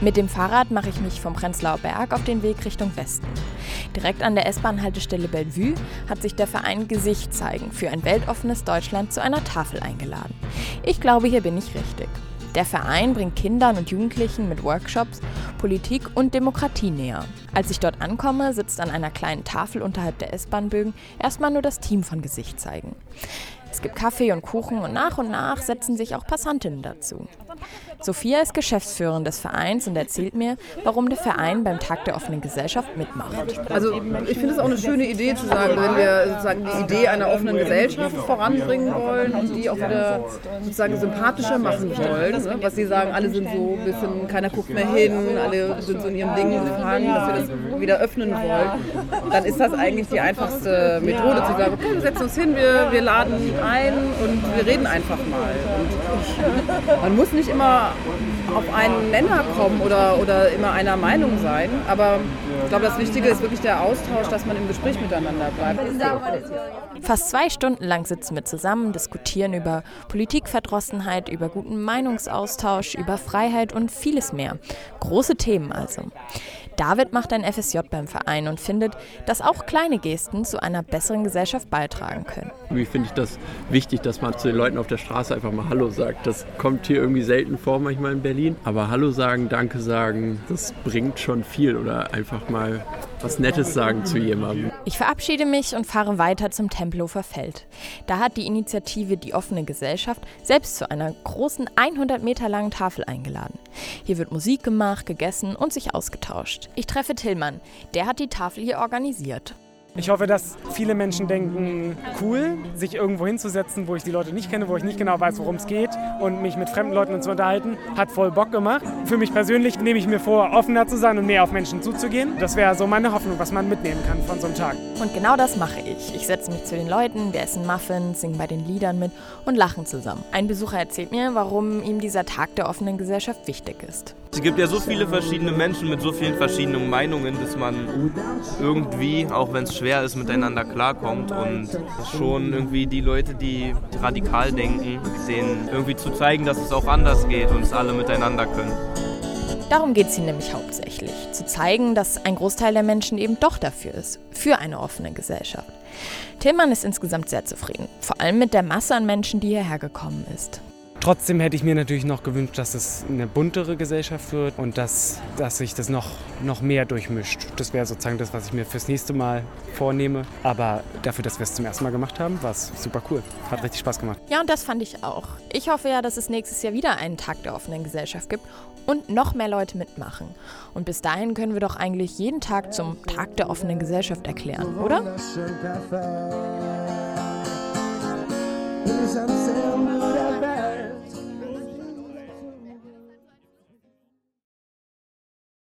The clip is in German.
Mit dem Fahrrad mache ich mich vom Prenzlauer Berg auf den Weg Richtung Westen. Direkt an der S-Bahn-Haltestelle Bellevue hat sich der Verein Gesicht zeigen für ein weltoffenes Deutschland zu einer Tafel eingeladen. Ich glaube, hier bin ich richtig. Der Verein bringt Kindern und Jugendlichen mit Workshops Politik und Demokratie näher. Als ich dort ankomme, sitzt an einer kleinen Tafel unterhalb der S-Bahn-Bögen erstmal nur das Team von Gesicht zeigen. Es gibt Kaffee und Kuchen und nach und nach setzen sich auch Passantinnen dazu. Sophia ist Geschäftsführerin des Vereins und erzählt mir, warum der Verein beim Tag der offenen Gesellschaft mitmacht. Also ich finde es auch eine schöne Idee zu sagen, wenn wir sozusagen die Idee einer offenen Gesellschaft voranbringen wollen und die auch wieder sozusagen sympathischer machen wollen. Ne? Was Sie sagen, alle sind so ein bisschen, keiner guckt mehr hin, alle sind so in ihrem Ding gefangen, dass wir das wieder öffnen wollen. Dann ist das eigentlich die einfachste Methode zu sagen, okay, wir setzen uns hin, wir, wir laden ein und wir reden einfach mal. Und man muss nicht immer auf einen Nenner kommen oder, oder immer einer Meinung sein. Aber ich glaube, das Wichtige ist wirklich der Austausch, dass man im Gespräch miteinander bleibt. Fast zwei Stunden lang sitzen wir zusammen, diskutieren über Politikverdrossenheit, über guten Meinungsaustausch, über Freiheit und vieles mehr. Große Themen also. David macht ein FSJ beim Verein und findet, dass auch kleine Gesten zu einer besseren Gesellschaft beitragen können. Irgendwie finde ich das wichtig, dass man zu den Leuten auf der Straße einfach mal Hallo sagt. Das kommt hier irgendwie selten vor, manchmal in Berlin. Aber Hallo sagen, Danke sagen, das bringt schon viel. Oder einfach mal was Nettes sagen zu jemandem. Ich verabschiede mich und fahre weiter zum Tempelhofer Feld. Da hat die Initiative Die offene Gesellschaft selbst zu einer großen 100 Meter langen Tafel eingeladen. Hier wird Musik gemacht, gegessen und sich ausgetauscht. Ich treffe Tillmann, der hat die Tafel hier organisiert. Ich hoffe, dass viele Menschen denken, cool, sich irgendwo hinzusetzen, wo ich die Leute nicht kenne, wo ich nicht genau weiß, worum es geht und mich mit fremden Leuten zu unterhalten, hat voll Bock gemacht. Für mich persönlich nehme ich mir vor, offener zu sein und mehr auf Menschen zuzugehen. Das wäre so meine Hoffnung, was man mitnehmen kann von so einem Tag. Und genau das mache ich. Ich setze mich zu den Leuten, wir essen Muffins, singen bei den Liedern mit und lachen zusammen. Ein Besucher erzählt mir, warum ihm dieser Tag der offenen Gesellschaft wichtig ist. Es gibt ja so viele verschiedene Menschen mit so vielen verschiedenen Meinungen, dass man irgendwie, auch wenn es schwer ist, miteinander klarkommt und schon irgendwie die Leute, die radikal denken, denen irgendwie zu zeigen, dass es auch anders geht und es alle miteinander können. Darum geht es ihnen nämlich hauptsächlich, zu zeigen, dass ein Großteil der Menschen eben doch dafür ist, für eine offene Gesellschaft. Tillmann ist insgesamt sehr zufrieden, vor allem mit der Masse an Menschen, die hierher gekommen ist. Trotzdem hätte ich mir natürlich noch gewünscht, dass es eine buntere Gesellschaft wird und dass, dass sich das noch, noch mehr durchmischt. Das wäre sozusagen das, was ich mir fürs nächste Mal vornehme. Aber dafür, dass wir es zum ersten Mal gemacht haben, war es super cool. Hat richtig Spaß gemacht. Ja, und das fand ich auch. Ich hoffe ja, dass es nächstes Jahr wieder einen Tag der offenen Gesellschaft gibt und noch mehr Leute mitmachen. Und bis dahin können wir doch eigentlich jeden Tag zum Tag der offenen Gesellschaft erklären, oder? Is